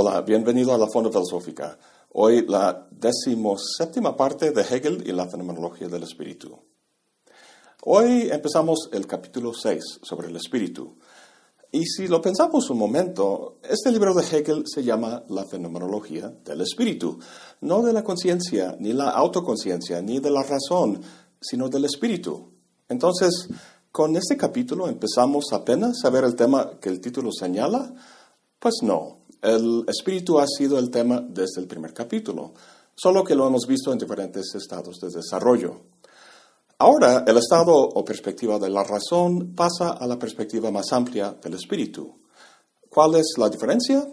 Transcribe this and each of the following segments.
Hola, bienvenido a la Fonda Filosófica. Hoy la decimoséptima parte de Hegel y la fenomenología del espíritu. Hoy empezamos el capítulo 6 sobre el espíritu. Y si lo pensamos un momento, este libro de Hegel se llama La fenomenología del espíritu, no de la conciencia, ni la autoconciencia, ni de la razón, sino del espíritu. Entonces, con este capítulo empezamos apenas a ver el tema que el título señala. Pues no, el espíritu ha sido el tema desde el primer capítulo, solo que lo hemos visto en diferentes estados de desarrollo. Ahora, el estado o perspectiva de la razón pasa a la perspectiva más amplia del espíritu. ¿Cuál es la diferencia?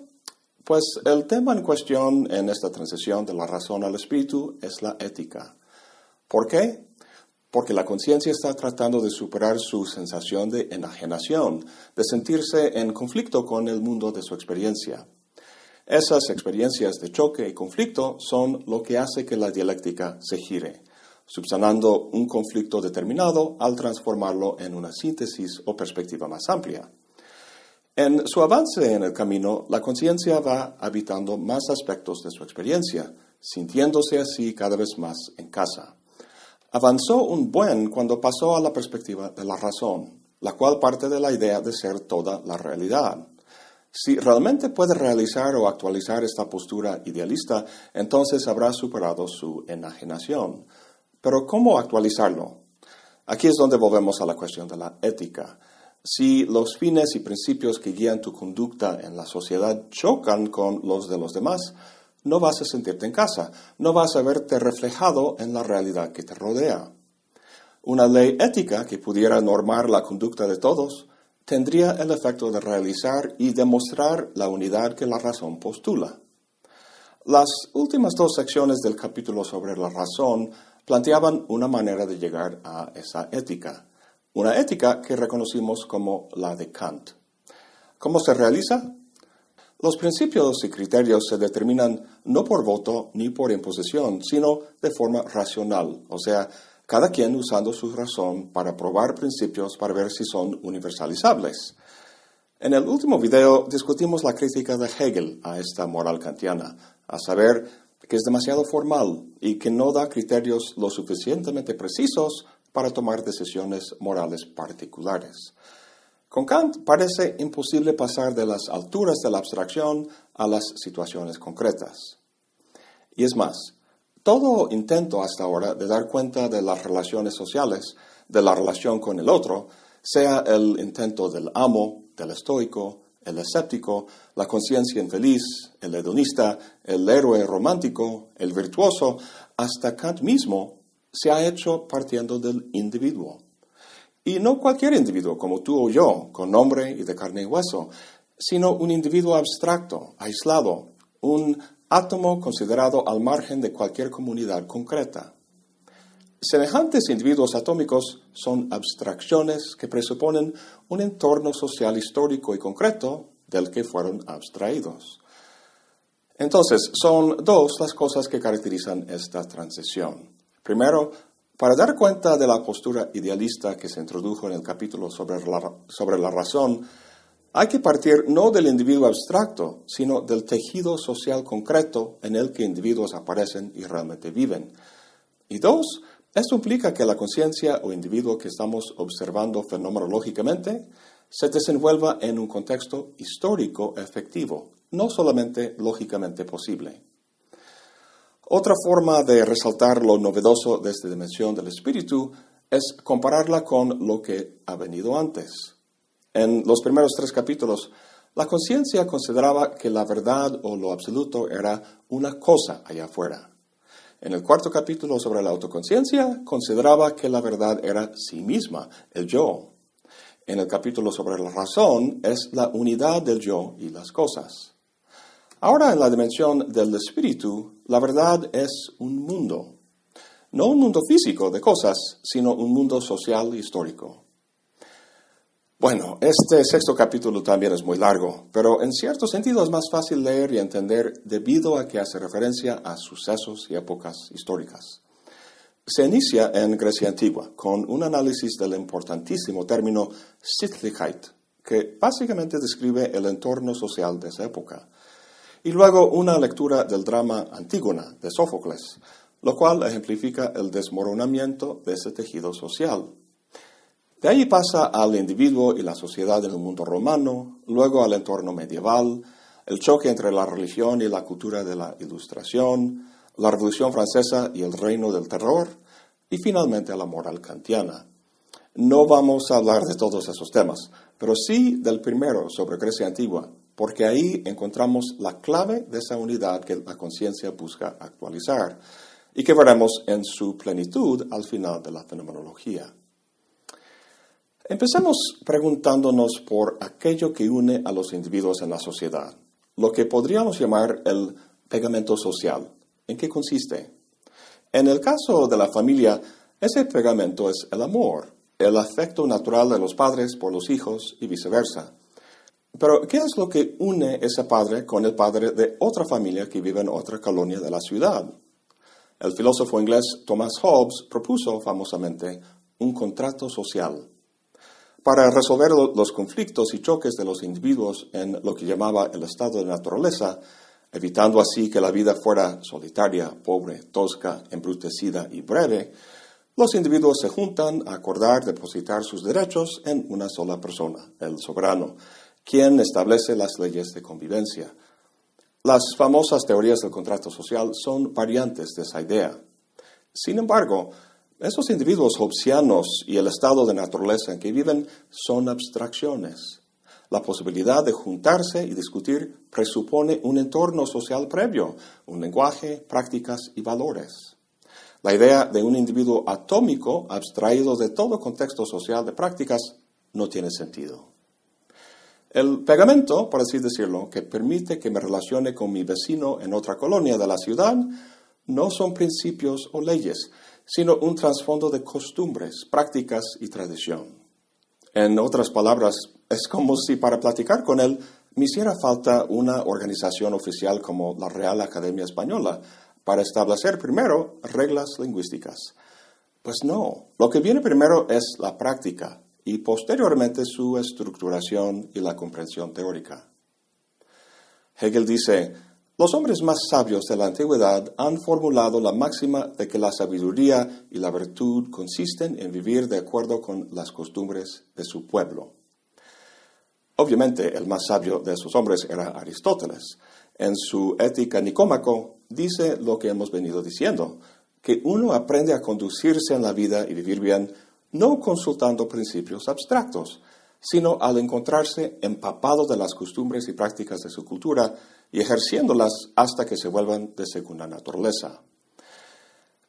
Pues el tema en cuestión en esta transición de la razón al espíritu es la ética. ¿Por qué? Porque la conciencia está tratando de superar su sensación de enajenación, de sentirse en conflicto con el mundo de su experiencia. Esas experiencias de choque y conflicto son lo que hace que la dialéctica se gire subsanando un conflicto determinado al transformarlo en una síntesis o perspectiva más amplia. En su avance en el camino, la conciencia va habitando más aspectos de su experiencia, sintiéndose así cada vez más en casa. Avanzó un buen cuando pasó a la perspectiva de la razón, la cual parte de la idea de ser toda la realidad. Si realmente puede realizar o actualizar esta postura idealista, entonces habrá superado su enajenación, pero ¿cómo actualizarlo? Aquí es donde volvemos a la cuestión de la ética. Si los fines y principios que guían tu conducta en la sociedad chocan con los de los demás, no vas a sentirte en casa, no vas a verte reflejado en la realidad que te rodea. Una ley ética que pudiera normar la conducta de todos tendría el efecto de realizar y demostrar la unidad que la razón postula. Las últimas dos secciones del capítulo sobre la razón planteaban una manera de llegar a esa ética, una ética que reconocimos como la de Kant. ¿Cómo se realiza? Los principios y criterios se determinan no por voto ni por imposición, sino de forma racional, o sea, cada quien usando su razón para probar principios para ver si son universalizables. En el último video discutimos la crítica de Hegel a esta moral kantiana, a saber, que es demasiado formal y que no da criterios lo suficientemente precisos para tomar decisiones morales particulares. Con Kant parece imposible pasar de las alturas de la abstracción a las situaciones concretas. Y es más, todo intento hasta ahora de dar cuenta de las relaciones sociales, de la relación con el otro, sea el intento del amo, del estoico, el escéptico, la conciencia infeliz, el hedonista, el héroe romántico, el virtuoso, hasta Kant mismo se ha hecho partiendo del individuo. Y no cualquier individuo como tú o yo, con nombre y de carne y hueso, sino un individuo abstracto, aislado, un átomo considerado al margen de cualquier comunidad concreta. Semejantes individuos atómicos son abstracciones que presuponen un entorno social histórico y concreto del que fueron abstraídos. Entonces, son dos las cosas que caracterizan esta transición. Primero, para dar cuenta de la postura idealista que se introdujo en el capítulo sobre la, sobre la razón, hay que partir no del individuo abstracto, sino del tejido social concreto en el que individuos aparecen y realmente viven. Y dos, esto implica que la conciencia o individuo que estamos observando fenomenológicamente se desenvuelva en un contexto histórico efectivo, no solamente lógicamente posible. Otra forma de resaltar lo novedoso de esta dimensión del espíritu es compararla con lo que ha venido antes. En los primeros tres capítulos, la conciencia consideraba que la verdad o lo absoluto era una cosa allá afuera, en el cuarto capítulo sobre la autoconciencia, consideraba que la verdad era sí misma, el yo. En el capítulo sobre la razón, es la unidad del yo y las cosas. Ahora, en la dimensión del espíritu, la verdad es un mundo. No un mundo físico de cosas, sino un mundo social e histórico. Bueno, este sexto capítulo también es muy largo, pero en cierto sentido es más fácil leer y entender debido a que hace referencia a sucesos y épocas históricas. Se inicia en Grecia antigua con un análisis del importantísimo término Sittlichkeit, que básicamente describe el entorno social de esa época. y luego una lectura del drama Antígona de Sófocles, lo cual ejemplifica el desmoronamiento de ese tejido social. De ahí pasa al individuo y la sociedad en el mundo romano, luego al entorno medieval, el choque entre la religión y la cultura de la Ilustración, la Revolución Francesa y el reino del terror, y finalmente a la moral kantiana. No vamos a hablar de todos esos temas, pero sí del primero sobre Grecia antigua, porque ahí encontramos la clave de esa unidad que la conciencia busca actualizar y que veremos en su plenitud al final de la fenomenología. Empecemos preguntándonos por aquello que une a los individuos en la sociedad, lo que podríamos llamar el pegamento social. ¿En qué consiste? En el caso de la familia, ese pegamento es el amor, el afecto natural de los padres por los hijos y viceversa. Pero, ¿qué es lo que une ese padre con el padre de otra familia que vive en otra colonia de la ciudad? El filósofo inglés Thomas Hobbes propuso famosamente un contrato social. Para resolver los conflictos y choques de los individuos en lo que llamaba el estado de naturaleza, evitando así que la vida fuera solitaria, pobre, tosca, embrutecida y breve, los individuos se juntan a acordar depositar sus derechos en una sola persona, el soberano, quien establece las leyes de convivencia. Las famosas teorías del contrato social son variantes de esa idea. Sin embargo, esos individuos hobbesianos y el estado de naturaleza en que viven son abstracciones. La posibilidad de juntarse y discutir presupone un entorno social previo, un lenguaje, prácticas y valores. La idea de un individuo atómico abstraído de todo contexto social de prácticas no tiene sentido. El pegamento, por así decirlo, que permite que me relacione con mi vecino en otra colonia de la ciudad, no son principios o leyes, sino un trasfondo de costumbres, prácticas y tradición. En otras palabras, es como si para platicar con él me hiciera falta una organización oficial como la Real Academia Española para establecer primero reglas lingüísticas. Pues no, lo que viene primero es la práctica, y posteriormente su estructuración y la comprensión teórica. Hegel dice, los hombres más sabios de la antigüedad han formulado la máxima de que la sabiduría y la virtud consisten en vivir de acuerdo con las costumbres de su pueblo. Obviamente, el más sabio de esos hombres era Aristóteles. En su Ética Nicómaco dice lo que hemos venido diciendo, que uno aprende a conducirse en la vida y vivir bien no consultando principios abstractos, sino al encontrarse empapado de las costumbres y prácticas de su cultura y ejerciéndolas hasta que se vuelvan de segunda naturaleza.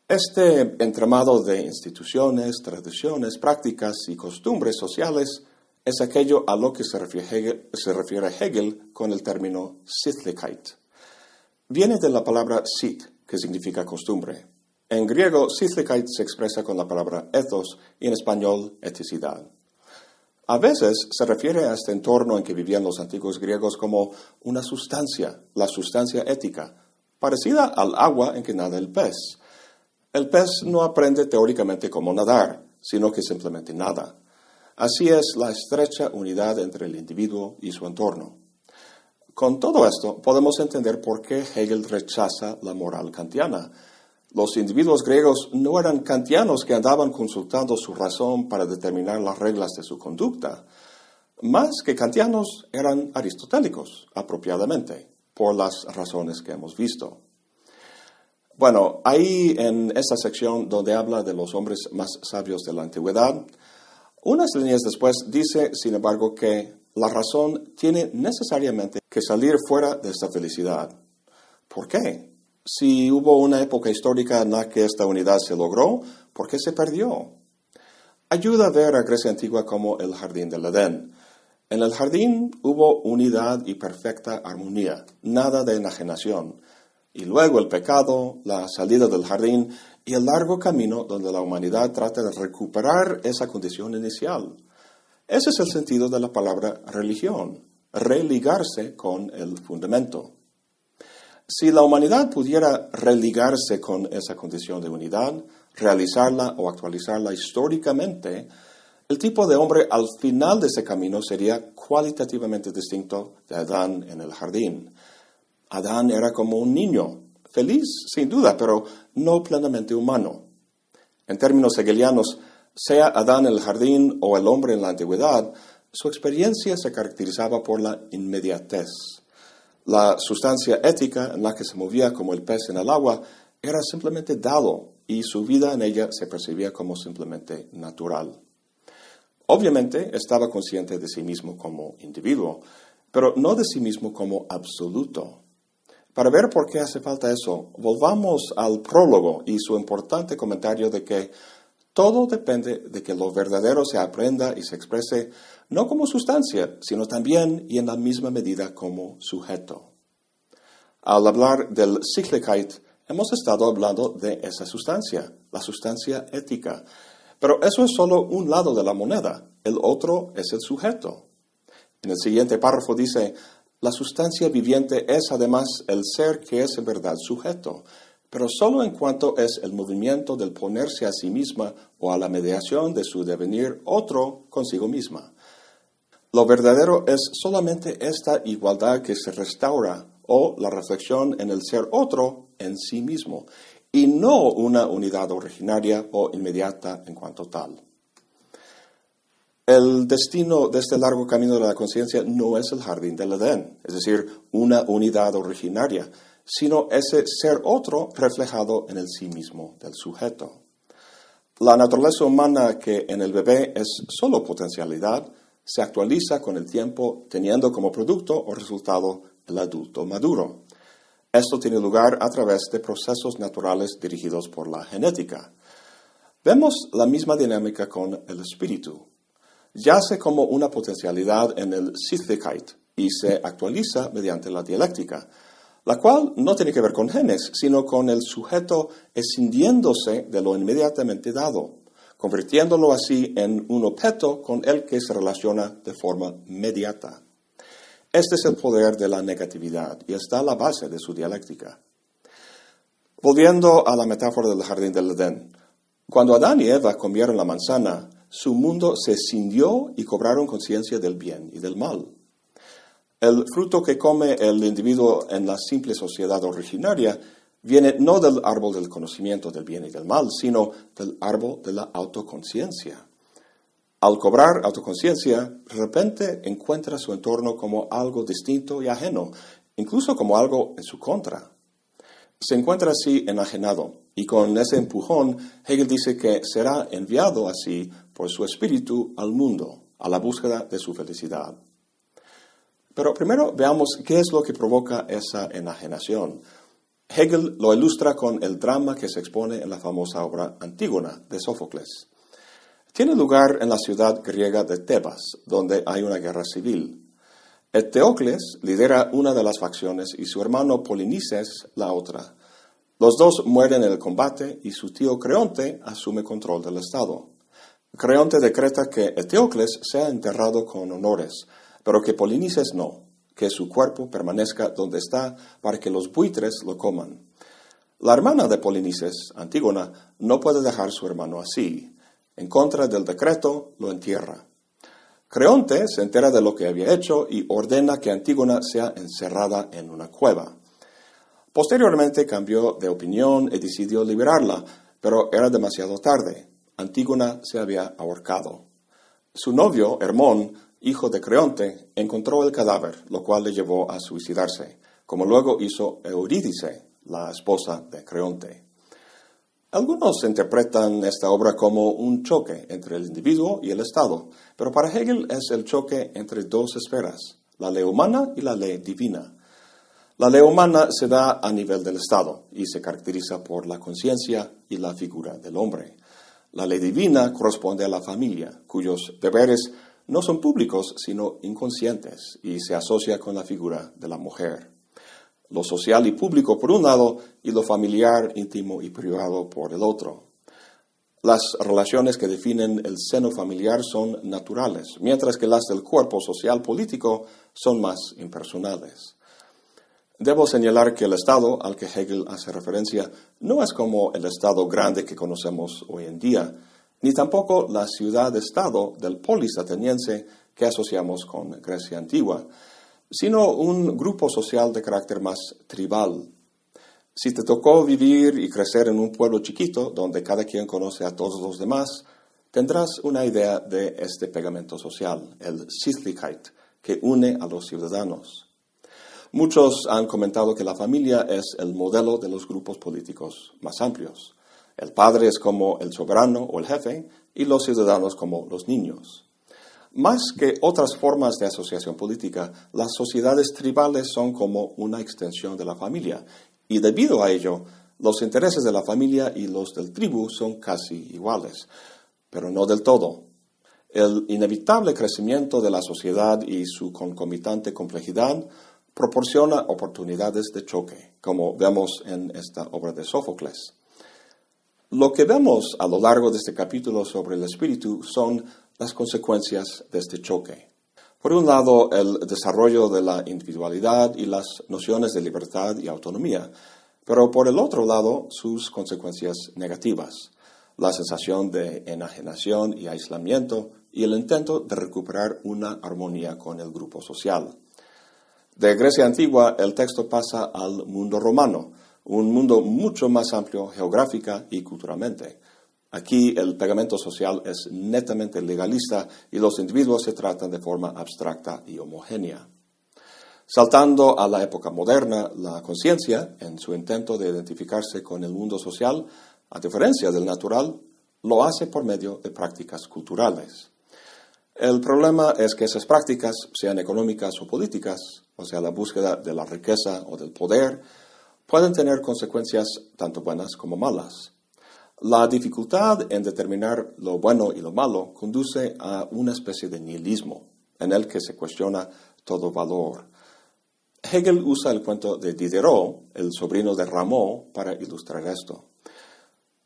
Este entramado de instituciones, tradiciones, prácticas y costumbres sociales es aquello a lo que se refiere Hegel, con el término Sittlichkeit. Viene de la palabra sit, que significa costumbre. En griego, Sittlichkeit se expresa con la palabra ethos y en español, eticidad. A veces se refiere a este entorno en que vivían los antiguos griegos como una sustancia, la sustancia ética, parecida al agua en que nada el pez. El pez no aprende teóricamente cómo nadar, sino que simplemente nada. Así es la estrecha unidad entre el individuo y su entorno. Con todo esto, podemos entender por qué Hegel rechaza la moral kantiana los individuos griegos no eran kantianos que andaban consultando su razón para determinar las reglas de su conducta. Más que kantianos eran aristotélicos, apropiadamente, por las razones que hemos visto. Bueno, ahí en esta sección donde habla de los hombres más sabios de la antigüedad, unas líneas después dice, sin embargo, que la razón tiene necesariamente que salir fuera de esta felicidad. ¿Por qué? Si hubo una época histórica en la que esta unidad se logró, ¿por qué se perdió? Ayuda a ver a Grecia antigua como el jardín del Edén. En el jardín hubo unidad y perfecta armonía, nada de enajenación. Y luego el pecado, la salida del jardín y el largo camino donde la humanidad trata de recuperar esa condición inicial. Ese es el sentido de la palabra religión, religarse con el fundamento. Si la humanidad pudiera religarse con esa condición de unidad, realizarla o actualizarla históricamente, el tipo de hombre al final de ese camino sería cualitativamente distinto de Adán en el jardín. Adán era como un niño, feliz, sin duda, pero no plenamente humano. En términos hegelianos, sea Adán en el jardín o el hombre en la antigüedad, su experiencia se caracterizaba por la inmediatez. La sustancia ética en la que se movía como el pez en el agua era simplemente dado y su vida en ella se percibía como simplemente natural. Obviamente estaba consciente de sí mismo como individuo, pero no de sí mismo como absoluto. Para ver por qué hace falta eso, volvamos al prólogo y su importante comentario de que todo depende de que lo verdadero se aprenda y se exprese no como sustancia, sino también y en la misma medida como sujeto. Al hablar del Sichtlichkeit, hemos estado hablando de esa sustancia, la sustancia ética. Pero eso es solo un lado de la moneda, el otro es el sujeto. En el siguiente párrafo dice, la sustancia viviente es además el ser que es en verdad sujeto, pero solo en cuanto es el movimiento del ponerse a sí misma o a la mediación de su devenir otro consigo misma. Lo verdadero es solamente esta igualdad que se restaura o la reflexión en el ser otro en sí mismo, y no una unidad originaria o inmediata en cuanto tal. El destino de este largo camino de la conciencia no es el jardín del Edén, es decir, una unidad originaria, sino ese ser otro reflejado en el sí mismo del sujeto. La naturaleza humana que en el bebé es solo potencialidad, se actualiza con el tiempo teniendo como producto o resultado el adulto maduro. Esto tiene lugar a través de procesos naturales dirigidos por la genética. Vemos la misma dinámica con el espíritu. Yace como una potencialidad en el Sichtlichkeit y se actualiza mediante la dialéctica, la cual no tiene que ver con genes, sino con el sujeto escindiéndose de lo inmediatamente dado, convirtiéndolo así en un objeto con el que se relaciona de forma mediata. Este es el poder de la negatividad y está a la base de su dialéctica. Volviendo a la metáfora del jardín del Edén, cuando Adán y Eva comieron la manzana, su mundo se escindió y cobraron conciencia del bien y del mal. El fruto que come el individuo en la simple sociedad originaria viene no del árbol del conocimiento del bien y del mal, sino del árbol de la autoconciencia. Al cobrar autoconciencia, de repente encuentra su entorno como algo distinto y ajeno, incluso como algo en su contra. Se encuentra así enajenado, y con ese empujón, Hegel dice que será enviado así por su espíritu al mundo, a la búsqueda de su felicidad. Pero primero veamos qué es lo que provoca esa enajenación. Hegel lo ilustra con el drama que se expone en la famosa obra Antígona de Sófocles. Tiene lugar en la ciudad griega de Tebas, donde hay una guerra civil. Eteocles lidera una de las facciones y su hermano Polinices la otra. Los dos mueren en el combate y su tío Creonte asume control del Estado. Creonte decreta que Eteocles sea enterrado con honores, pero que Polinices no, que su cuerpo permanezca donde está para que los buitres lo coman. La hermana de Polinices, Antígona, no puede dejar su hermano así. En contra del decreto, lo entierra. Creonte se entera de lo que había hecho y ordena que Antígona sea encerrada en una cueva. Posteriormente cambió de opinión y decidió liberarla, pero era demasiado tarde. Antígona se había ahorcado. Su novio, Hermón, hijo de Creonte, encontró el cadáver, lo cual le llevó a suicidarse, como luego hizo Eurídice, la esposa de Creonte. Algunos interpretan esta obra como un choque entre el individuo y el Estado, pero para Hegel es el choque entre dos esferas, la ley humana y la ley divina. La ley humana se da a nivel del Estado y se caracteriza por la conciencia y la figura del hombre. La ley divina corresponde a la familia, cuyos deberes no son públicos, sino inconscientes, y se asocia con la figura de la mujer lo social y público por un lado y lo familiar, íntimo y privado por el otro. Las relaciones que definen el seno familiar son naturales, mientras que las del cuerpo social político son más impersonales. Debo señalar que el Estado al que Hegel hace referencia no es como el Estado grande que conocemos hoy en día, ni tampoco la ciudad-estado del polis ateniense que asociamos con Grecia antigua, sino un grupo social de carácter más tribal. Si te tocó vivir y crecer en un pueblo chiquito donde cada quien conoce a todos los demás, tendrás una idea de este pegamento social, el Sittlichkeit, que une a los ciudadanos. Muchos han comentado que la familia es el modelo de los grupos políticos más amplios. El padre es como el soberano o el jefe y los ciudadanos como los niños. Más que otras formas de asociación política, las sociedades tribales son como una extensión de la familia y debido a ello, los intereses de la familia y los del tribu son casi iguales, pero no del todo. El inevitable crecimiento de la sociedad y su concomitante complejidad proporciona oportunidades de choque, como vemos en esta obra de Sófocles. Lo que vemos a lo largo de este capítulo sobre el espíritu son las consecuencias de este choque. Por un lado, el desarrollo de la individualidad y las nociones de libertad y autonomía, pero por el otro lado, sus consecuencias negativas, la sensación de enajenación y aislamiento y el intento de recuperar una armonía con el grupo social. De Grecia antigua, el texto pasa al mundo romano, un mundo mucho más amplio geográfica y culturalmente. Aquí el pegamento social es netamente legalista y los individuos se tratan de forma abstracta y homogénea. Saltando a la época moderna, la conciencia, en su intento de identificarse con el mundo social, a diferencia del natural, lo hace por medio de prácticas culturales. El problema es que esas prácticas, sean económicas o políticas, o sea, la búsqueda de la riqueza o del poder, pueden tener consecuencias tanto buenas como malas. La dificultad en determinar lo bueno y lo malo conduce a una especie de nihilismo, en el que se cuestiona todo valor. Hegel usa el cuento de Diderot, el sobrino de Rameau, para ilustrar esto.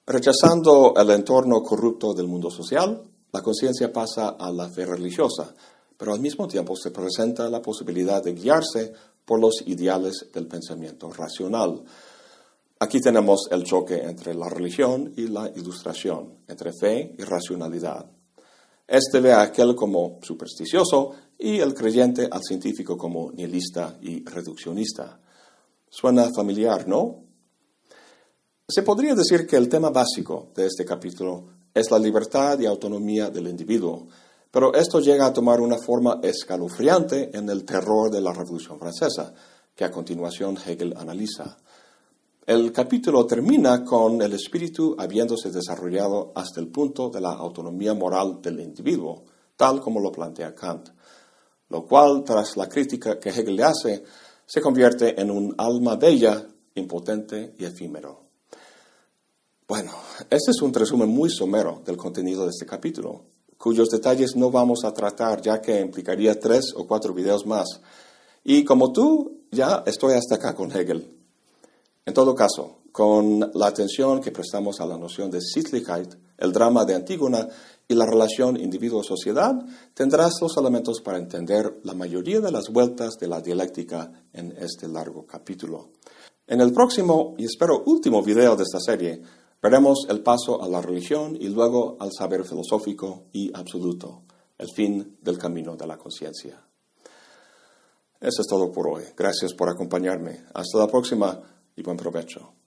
Rechazando el entorno corrupto del mundo social, la conciencia pasa a la fe religiosa, pero al mismo tiempo se presenta la posibilidad de guiarse por los ideales del pensamiento racional. Aquí tenemos el choque entre la religión y la ilustración, entre fe y racionalidad. Este ve a aquel como supersticioso y el creyente al científico como nihilista y reduccionista. Suena familiar, ¿no? Se podría decir que el tema básico de este capítulo es la libertad y autonomía del individuo, pero esto llega a tomar una forma escalofriante en el terror de la Revolución Francesa, que a continuación Hegel analiza. El capítulo termina con el espíritu habiéndose desarrollado hasta el punto de la autonomía moral del individuo, tal como lo plantea Kant, lo cual, tras la crítica que Hegel le hace, se convierte en un alma bella, impotente y efímero. Bueno, este es un resumen muy somero del contenido de este capítulo, cuyos detalles no vamos a tratar ya que implicaría tres o cuatro videos más. Y como tú, ya estoy hasta acá con Hegel. En todo caso, con la atención que prestamos a la noción de Sittlichkeit, el drama de Antígona y la relación individuo-sociedad, tendrás los elementos para entender la mayoría de las vueltas de la dialéctica en este largo capítulo. En el próximo y espero último video de esta serie, Veremos el paso a la religión y luego al saber filosófico y absoluto, el fin del camino de la conciencia. Eso es todo por hoy. Gracias por acompañarme. Hasta la próxima y buen provecho.